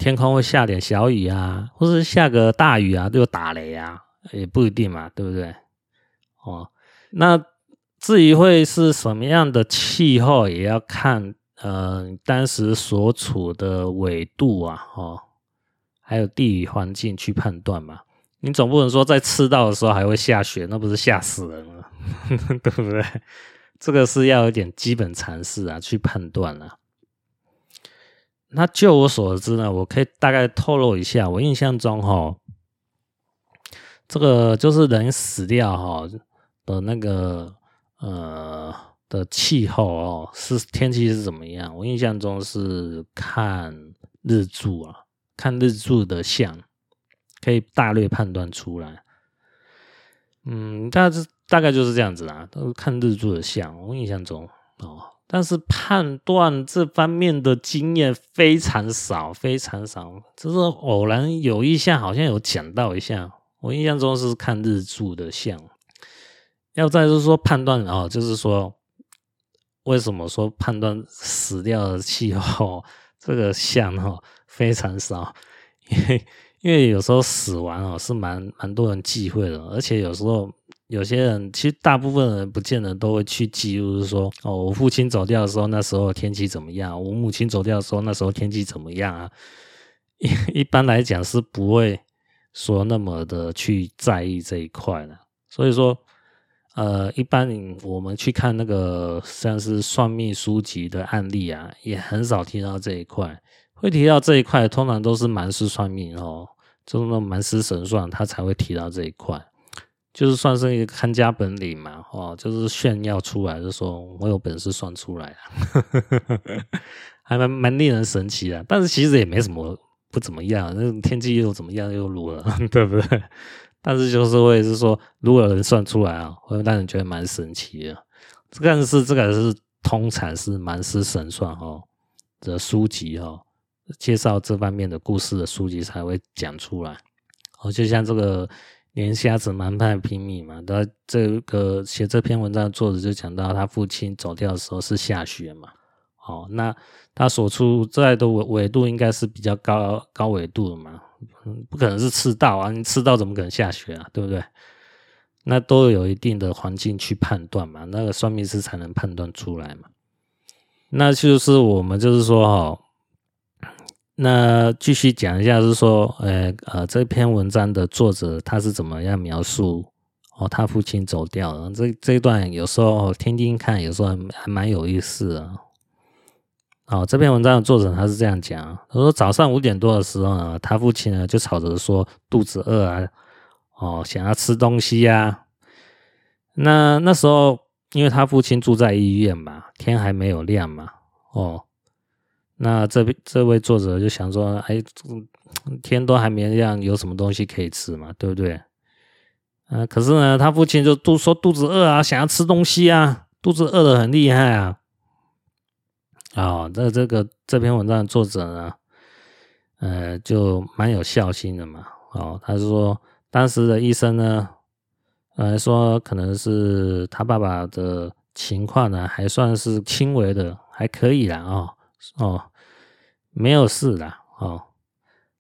天空会下点小雨啊，或是下个大雨啊，就打雷啊，也不一定嘛，对不对？哦，那至于会是什么样的气候，也要看呃当时所处的纬度啊，哦，还有地理环境去判断嘛。你总不能说在赤道的时候还会下雪，那不是吓死人了，<laughs> 对不对？这个是要有点基本常识啊，去判断啊。那就我所知呢，我可以大概透露一下，我印象中哈，这个就是人死掉哈的那个呃的气候哦，是天气是怎么样？我印象中是看日柱啊，看日柱的相，可以大略判断出来。嗯，大致大概就是这样子啦，都是看日柱的相，我印象中。但是判断这方面的经验非常少，非常少。就是偶然有一项好像有讲到一下，我印象中是看日柱的像。要再就是说判断哦，就是说为什么说判断死掉的气候这个像哈非常少，因为因为有时候死亡哦是蛮蛮多人忌讳的，而且有时候。有些人其实大部分人不见得都会去记录，说哦，我父亲走掉的时候，那时候天气怎么样？我母亲走掉的时候，那时候天气怎么样啊？一 <laughs> 一般来讲是不会说那么的去在意这一块的。所以说，呃，一般我们去看那个像是算命书籍的案例啊，也很少提到这一块。会提到这一块，通常都是蛮师算命哦，就是那蛮师神算，他才会提到这一块。就是算是一个看家本领嘛，哦，就是炫耀出来，就说我有本事算出来啊，<laughs> 还蛮蛮令人神奇的。但是其实也没什么不怎么样，那种天气又怎么样又如何，<laughs> 对不对？但是就是会是说，如果有人算出来啊，会让人觉得蛮神奇的。但是这个是通常是蛮师神算哈的书籍哈，介绍这方面的故事的书籍才会讲出来。哦，就像这个。莲虾子蛮派拼命嘛，他这个写这篇文章的作者就讲到，他父亲走掉的时候是下雪嘛，哦，那他所处在的纬纬度应该是比较高高纬度的嘛，不可能是赤道啊，你赤道怎么可能下雪啊，对不对？那都有一定的环境去判断嘛，那个算命师才能判断出来嘛。那就是我们就是说哈，那继续讲一下，是说，呃呃，这篇文章的作者他是怎么样描述哦，他父亲走掉了。这这一段有时候听听看，有时候还蛮有意思的。哦，这篇文章的作者他是这样讲，他说早上五点多的时候呢，他父亲呢就吵着说肚子饿啊，哦，想要吃东西呀、啊。那那时候，因为他父亲住在医院嘛，天还没有亮嘛，哦，那这这位作者就想说，哎，天都还没亮，有什么东西可以吃嘛，对不对？啊，可是呢，他父亲就都说肚子饿啊，想要吃东西啊，肚子饿得很厉害啊。哦，那这个这篇文章的作者呢，呃，就蛮有孝心的嘛。哦，他说当时的医生呢，呃，说可能是他爸爸的情况呢，还算是轻微的，还可以啦。哦，哦，没有事啦。哦，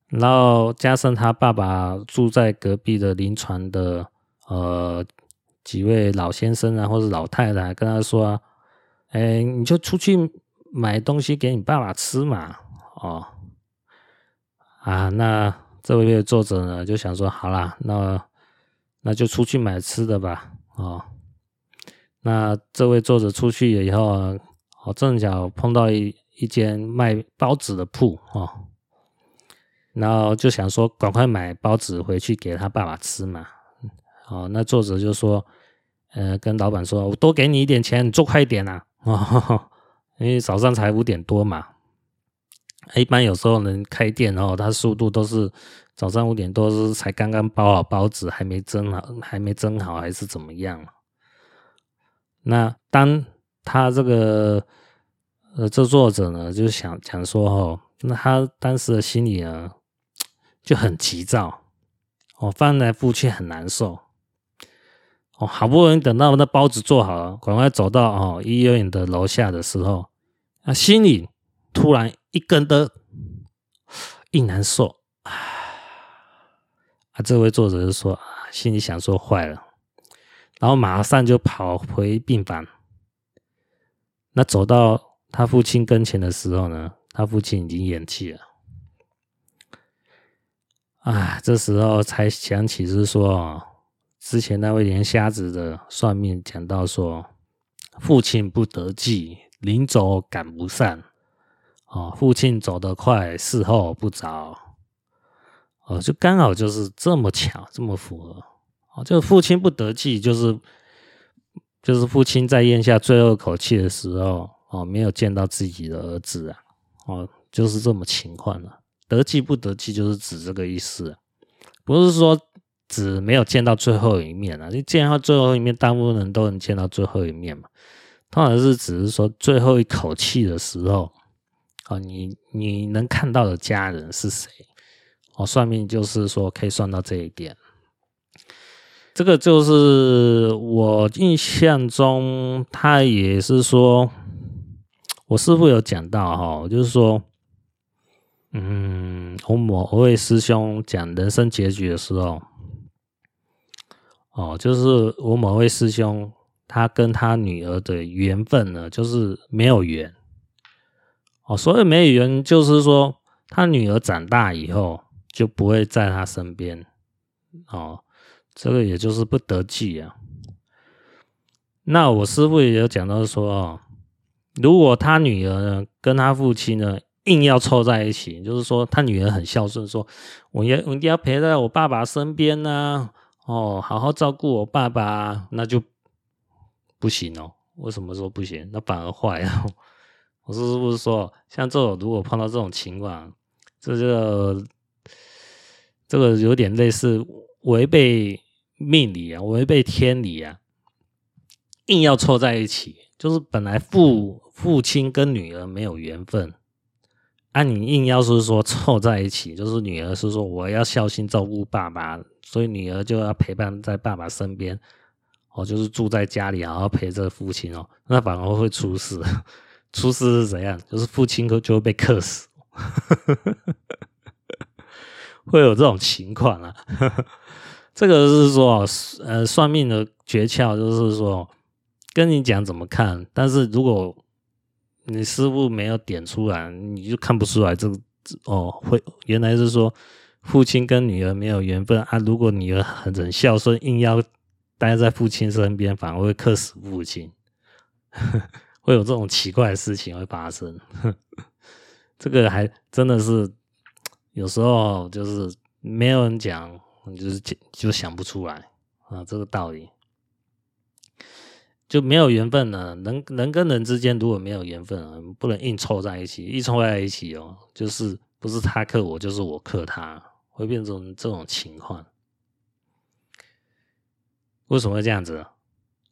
然后加上他爸爸住在隔壁的临床的呃几位老先生啊，或者老太太跟他说，哎，你就出去。买东西给你爸爸吃嘛？哦，啊，那这位作者呢就想说，好啦，那那就出去买吃的吧。哦，那这位作者出去了以后，哦，正巧碰到一一间卖包子的铺哦，然后就想说，赶快买包子回去给他爸爸吃嘛。哦，那作者就说，呃，跟老板说，我多给你一点钱，你做快一点呐。哦。<laughs> 因为早上才五点多嘛，一般有时候能开店哦，他速度都是早上五点多是才刚刚包好包子，还没蒸好，还没蒸好，还是怎么样？那当他这个呃，这作者呢，就是想讲说哦，那他当时的心里呢就很急躁，哦，翻来覆去很难受。哦，好不容易等到那包子做好了，赶快走到哦医院的楼下的时候。啊，心里突然一根的一难受啊！啊，这位作者就说啊，心里想说坏了，然后马上就跑回病房。那走到他父亲跟前的时候呢，他父亲已经咽气了。啊，这时候才想起是说，之前那位连瞎子的算命讲到说，父亲不得计。临走赶不上，哦，父亲走得快，事后不着，哦，就刚好就是这么巧，这么符合，哦，就父亲不得计，就是就是父亲在咽下最后口气的时候，哦，没有见到自己的儿子啊，哦，就是这么情况了。得计不得计，就是指这个意思，不是说指没有见到最后一面啊，你见到最后一面，大部分人都能见到最后一面嘛。通常是只是说最后一口气的时候，哦，你你能看到的家人是谁？哦，算命就是说可以算到这一点。这个就是我印象中，他也是说，我师父有讲到哈，就是说，嗯，我某位师兄讲人生结局的时候，哦，就是我某位师兄。他跟他女儿的缘分呢，就是没有缘哦。所谓没有缘，就是说他女儿长大以后就不会在他身边哦。这个也就是不得计啊。那我师父也有讲到说哦，如果他女儿呢跟他父亲呢硬要凑在一起，就是说他女儿很孝顺，说我要我一定要陪在我爸爸身边呢，哦，好好照顾我爸爸，那就。不行哦，为什么说不行？那反而坏了！<laughs> 我是不是说，像这种如果碰到这种情况，这个这个有点类似违背命理啊，违背天理啊，硬要凑在一起，就是本来父父亲跟女儿没有缘分，啊，你硬要是说凑在一起，就是女儿是说我要孝心照顾爸爸，所以女儿就要陪伴在爸爸身边。哦，就是住在家里，然后陪着父亲哦，那反而会出事。<laughs> 出事是怎样？就是父亲就就会被克死，<laughs> 会有这种情况啊。<laughs> 这个是说，呃，算命的诀窍就是说，跟你讲怎么看，但是如果你师傅没有点出来，你就看不出来这个哦，会原来是说父亲跟女儿没有缘分啊。如果女儿很很孝顺，硬要待在父亲身边，反而会克死父亲，<laughs> 会有这种奇怪的事情会发生。<laughs> 这个还真的是有时候就是没有人讲，就是就想不出来啊，这个道理。就没有缘分了，人人跟人之间如果没有缘分啊，不能硬凑在一起，一凑在一起哦，就是不是他克我，就是我克他，会变成这种情况。为什么会这样子？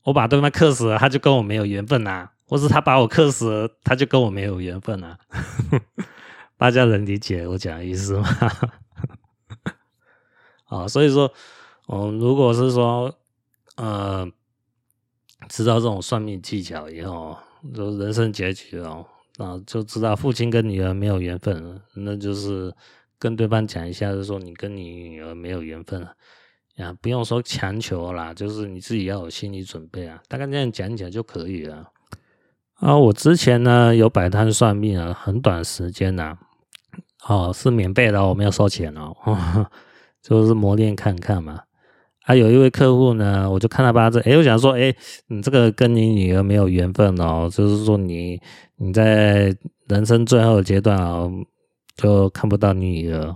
我把对方克死了，他就跟我没有缘分啊；或是他把我克死了，他就跟我没有缘分啊。<laughs> 大家能理解我讲的意思吗？啊，<laughs> 所以说，嗯，如果是说，呃。知道这种算命技巧以后，就人生结局哦，啊，就知道父亲跟女儿没有缘分了，那就是跟对方讲一下，就说你跟你女儿没有缘分了，啊，不用说强求啦，就是你自己要有心理准备啊，大概这样讲讲就可以了。啊，我之前呢有摆摊算命啊，很短时间呐，哦，是免费的，我没有收钱哦，<laughs> 就是磨练看看嘛。还、有一位客户呢，我就看他八字，诶、欸，我想说，诶、欸，你这个跟你女儿没有缘分哦，就是说你你在人生最后的阶段哦，就看不到你女儿。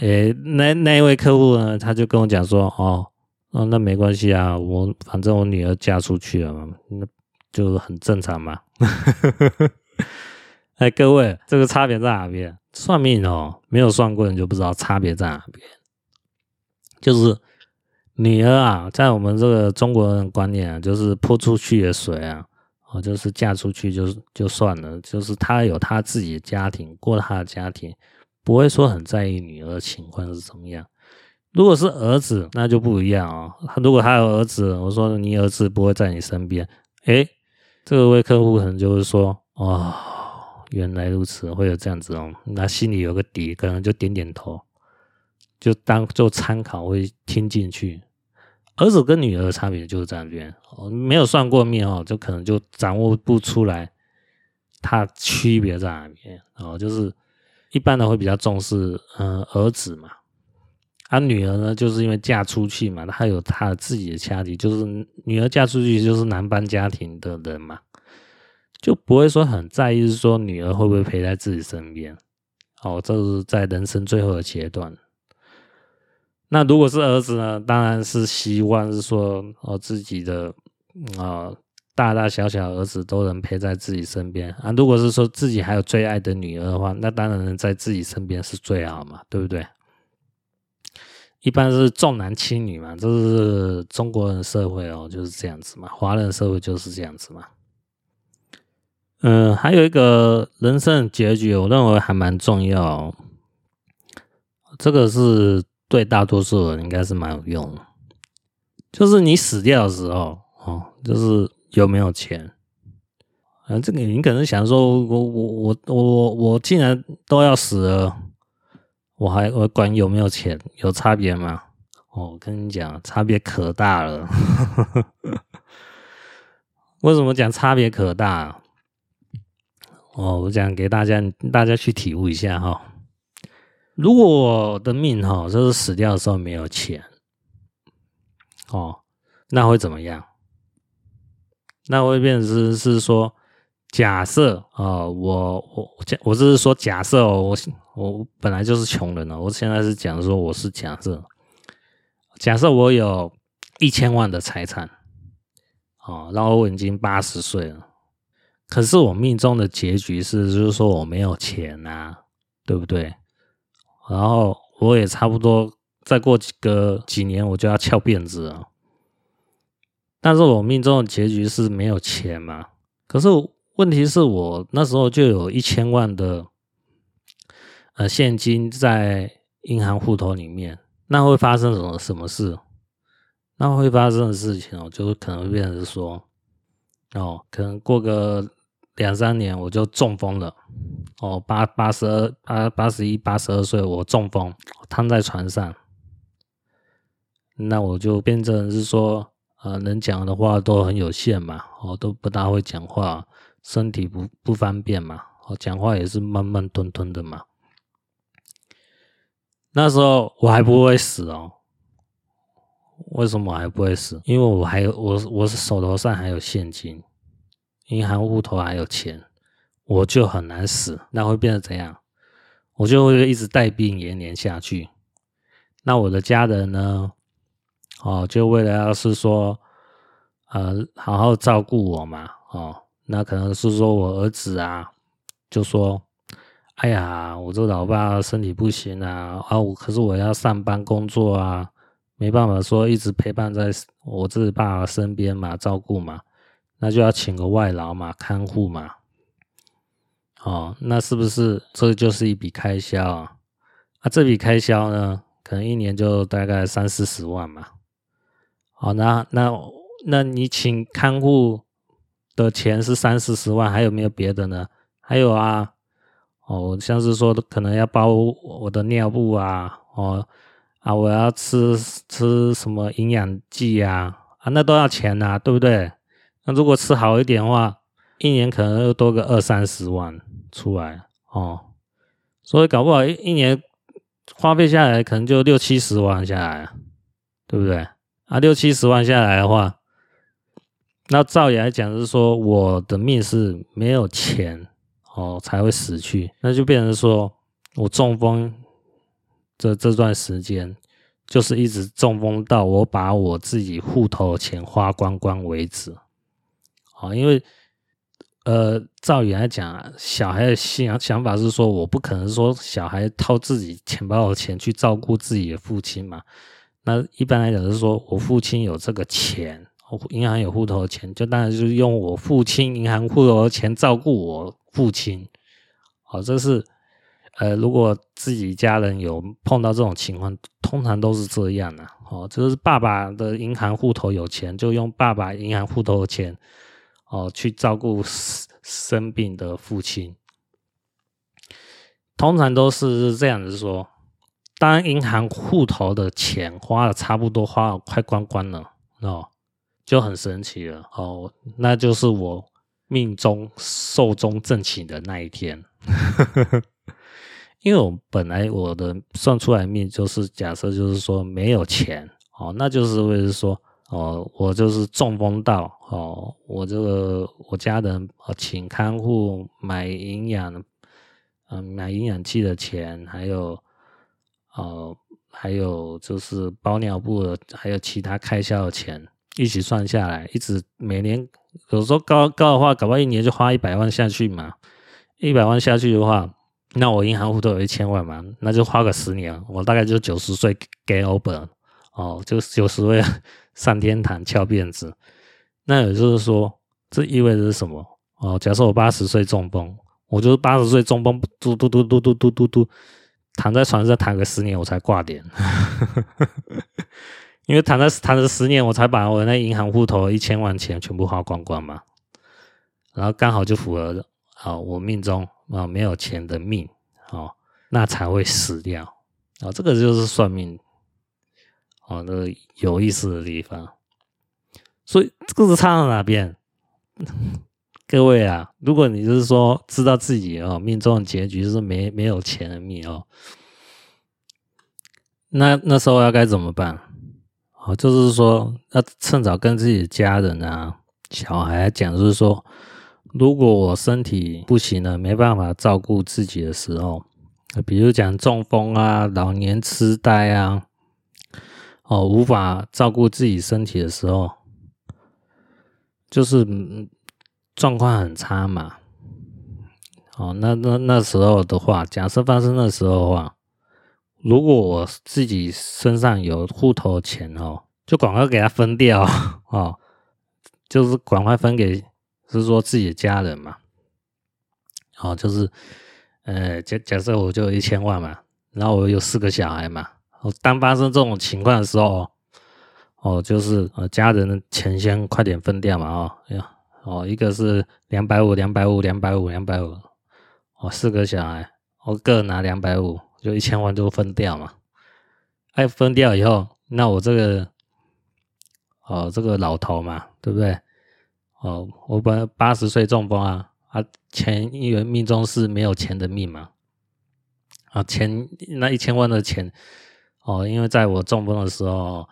诶、欸，那那一位客户呢，他就跟我讲说，哦，哦，那没关系啊，我反正我女儿嫁出去了嘛，那就很正常嘛。<laughs> 哎，各位，这个差别在哪边？算命哦，没有算过你就不知道差别在哪边，就是。女儿啊，在我们这个中国人观念啊，就是泼出去的水啊，哦，就是嫁出去就就算了，就是她有她自己的家庭，过她的家庭，不会说很在意女儿的情况是怎么样。如果是儿子，那就不一样啊。如果他有儿子，我说你儿子不会在你身边，诶，这位客户可能就会说，哦，原来如此，会有这样子哦，那心里有个底，可能就点点头，就当做参考，会听进去。儿子跟女儿的差别就是在这边哦，没有算过命哦，就可能就掌握不出来它区别在哪边哦。就是一般的会比较重视嗯儿子嘛，啊女儿呢，就是因为嫁出去嘛，她有她自己的家庭，就是女儿嫁出去就是男方家庭的人嘛，就不会说很在意，是说女儿会不会陪在自己身边哦，这是在人生最后的阶段。那如果是儿子呢？当然是希望是说，哦，自己的啊、大大小小儿子都能陪在自己身边啊。如果是说自己还有最爱的女儿的话，那当然能在自己身边是最好嘛，对不对？一般是重男轻女嘛，这是中国人社会哦，就是这样子嘛，华人社会就是这样子嘛。嗯，还有一个人生结局，我认为还蛮重要哦，这个是。对大多数人应该是蛮有用的，就是你死掉的时候，哦，就是有没有钱啊？这个你可能想说，我我我我我我既然都要死了，我还我管有没有钱有差别吗？哦，我跟你讲，差别可大了。<laughs> 为什么讲差别可大？哦，我讲给大家大家去体悟一下哈。如果我的命哈，就是死掉的时候没有钱，哦，那会怎么样？那会变成是是说，假设啊，我我我是说假设哦，我我本来就是穷人了，我现在是讲说我是假设，假设我有一千万的财产，哦，然后我已经八十岁了，可是我命中的结局是，就是说我没有钱呐、对不对？然后我也差不多再过几个几年我就要翘辫子了，但是我命中的结局是没有钱嘛？可是问题是我那时候就有一千万的呃现金在银行户头里面，那会发生什么什么事？那会发生的事情哦，就可能会变成是说哦，可能过个。两三年我就中风了，哦，八八十二八八十一八十二岁我中风，瘫在床上，那我就变成是说，呃，能讲的话都很有限嘛，哦，都不大会讲话，身体不不方便嘛，哦，讲话也是慢慢吞吞的嘛，那时候我还不会死哦。为什么我还不会死？因为我还有我我手头上还有现金，银行户头还有钱，我就很难死。那会变成怎样？我就会一直带病延年下去。那我的家人呢？哦，就为了要是说，呃，好好照顾我嘛，哦，那可能是说我儿子啊，就说，哎呀，我这老爸身体不行啊，啊，我可是我要上班工作啊，没办法说一直陪伴在我这爸爸身边嘛，照顾嘛，那就要请个外劳嘛，看护嘛，哦，那是不是这就是一笔开销啊？啊，这笔开销呢，可能一年就大概三四十万嘛。好，那那那你请看护的钱是三四十万，还有没有别的呢？还有啊，哦，像是说可能要包我的尿布啊，哦啊，我要吃吃什么营养剂啊，啊，那都要钱呐，啊，对不对？那如果吃好一点的话，一年可能又多个二三十万出来哦，所以搞不好一一年花费下来，可能就六七十万下来，对不对？啊，六七十万下来的话，那照理来讲是说，我的命是没有钱哦才会死去，那就变成说我中风这这段时间，就是一直中风到我把我自己户头钱花光光为止。啊，因为呃，照理来讲，小孩的想想法是说，我不可能说小孩掏自己钱包的钱去照顾自己的父亲嘛。那一般来讲是说，我父亲有这个钱，银行有户头的钱，就当然就是用我父亲银行户头的钱照顾我父亲。好，这是呃，如果自己家人有碰到这种情况，通常都是这样的。哦，就是爸爸的银行户头有钱，就用爸爸银行户头的钱，哦，去照顾生病的父亲。通常都是这样子说。当银行户头的钱花了差不多，花了快光光了哦，就很神奇了哦，那就是我命中寿终正寝的那一天。<laughs> 因为我本来我的算出来命就是假设就是说没有钱哦，那就是为了说哦，我就是中风到哦，我这个我家人请看护买营养，嗯，买营养剂的钱还有。哦，还有就是包尿布的，还有其他开销的钱，一起算下来，一直每年有时候高高的话，搞不好一年就花一百万下去嘛。一百万下去的话，那我银行户头有一千万嘛，那就花个十年，我大概就九十岁 get over 哦，就九十岁上天堂翘辫子。那也就是说，这意味着是什么？哦，假设我八十岁中风，我就是八十岁中风，嘟嘟嘟嘟嘟嘟嘟嘟。躺在床上躺个十年我才挂点，<laughs> 因为躺在躺着十年我才把我那银行户头一千万钱全部花光光嘛，然后刚好就符合啊我命中啊没有钱的命哦，那才会死掉啊，这个就是算命哦，那个有意思的地方，所以这个是差在哪边？<laughs> 各位啊，如果你是说知道自己哦命中结局是没没有钱的命哦，那那时候要该怎么办？哦，就是说要趁早跟自己的家人啊、小孩讲，就是说，如果我身体不行了，没办法照顾自己的时候，比如讲中风啊、老年痴呆啊，哦，无法照顾自己身体的时候，就是。状况很差嘛，哦，那那那时候的话，假设发生那时候的话，如果我自己身上有户头钱哦，就赶快给他分掉哦，就是赶快分给，是说自己的家人嘛，哦，就是，呃，假假设我就一千万嘛，然后我有四个小孩嘛，哦，当发生这种情况的时候，哦，就是呃家人的钱先快点分掉嘛，哦，哦，一个是两百五，两百五，两百五，两百五，哦，四个小孩，我各拿两百五，就一千万就分掉嘛。哎，分掉以后，那我这个，哦，这个老头嘛，对不对？哦，我本来八十岁中风啊，啊，前一个命中是没有钱的命嘛。啊，钱那一千万的钱哦，因为在我中风的时候，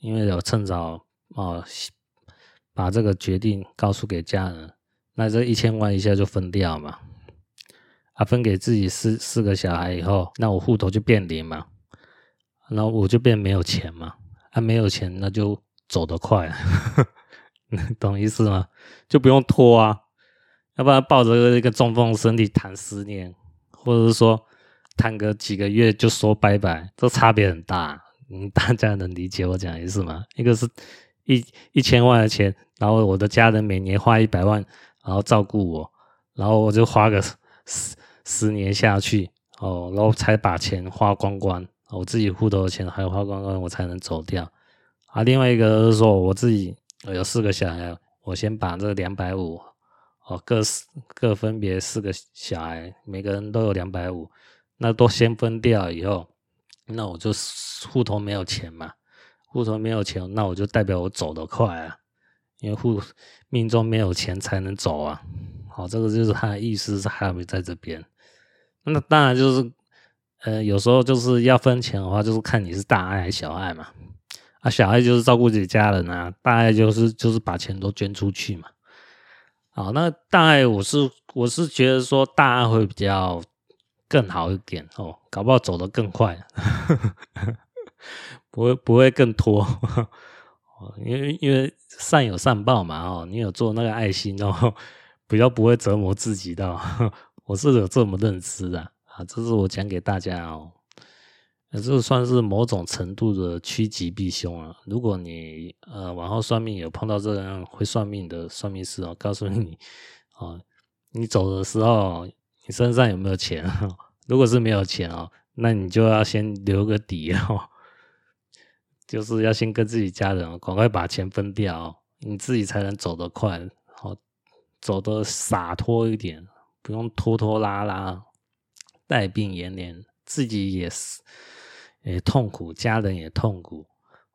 因为有趁早哦把这个决定告诉给家人，那这一千万一下就分掉嘛，啊，分给自己四四个小孩以后，那我户头就变零嘛，然后我就变没有钱嘛，啊，没有钱那就走得快，<laughs> 懂意思吗？就不用拖啊。要不然抱着一个中风身体躺十年，或者是说躺个几个月就说拜拜，这差别很大。嗯，<laughs> 大家能理解我讲的意思吗？一个是一一千万的钱，然后我的家人每年花一百万，然后照顾我，然后我就花个十十年下去，哦，然后才把钱花光光，我自己户头的钱还要花光光，我才能走掉。啊，另外一个是说我自己有四个小孩，我先把这两百五。哦，各各分别四个小孩，每个人都有两百五，那都先分掉以后，那我就户头没有钱嘛，户头没有钱，那我就代表我走得快啊，因为户命中没有钱才能走啊。好，这个就是他的意思是还没在这边。那当然就是，呃，有时候就是要分钱的话，就是看你是大爱还是小爱嘛。啊，小爱就是照顾自己家人啊，大爱就是就是把钱都捐出去嘛。好，那大爱我是我是觉得说大爱会比较更好一点哦，搞不好走得更快，<laughs> 不会不会更拖，<laughs> 因为因为善有善报嘛哦，你有做那个爱心哦，<laughs> 比较不会折磨自己的，我是有这么认知的啊，这是我讲给大家哦。这算是某种程度的趋吉避凶啊！如果你呃往后算命有碰到这样会算命的算命师哦，告诉你哦，你走的时候你身上有没有钱？<laughs> 如果是没有钱哦，那你就要先留个底哦，<laughs> 就是要先跟自己家人赶快把钱分掉，你自己才能走得快，好走得洒脱一点，不用拖拖拉拉，带病延年，自己也是。也痛苦，家人也痛苦，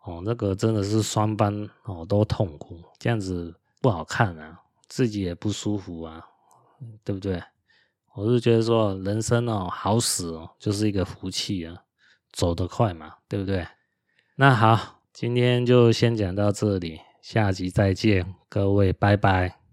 哦，那个真的是双方哦都痛苦，这样子不好看啊，自己也不舒服啊，对不对？我是觉得说人生哦好死哦就是一个福气啊，走得快嘛，对不对？那好，今天就先讲到这里，下集再见，各位拜拜。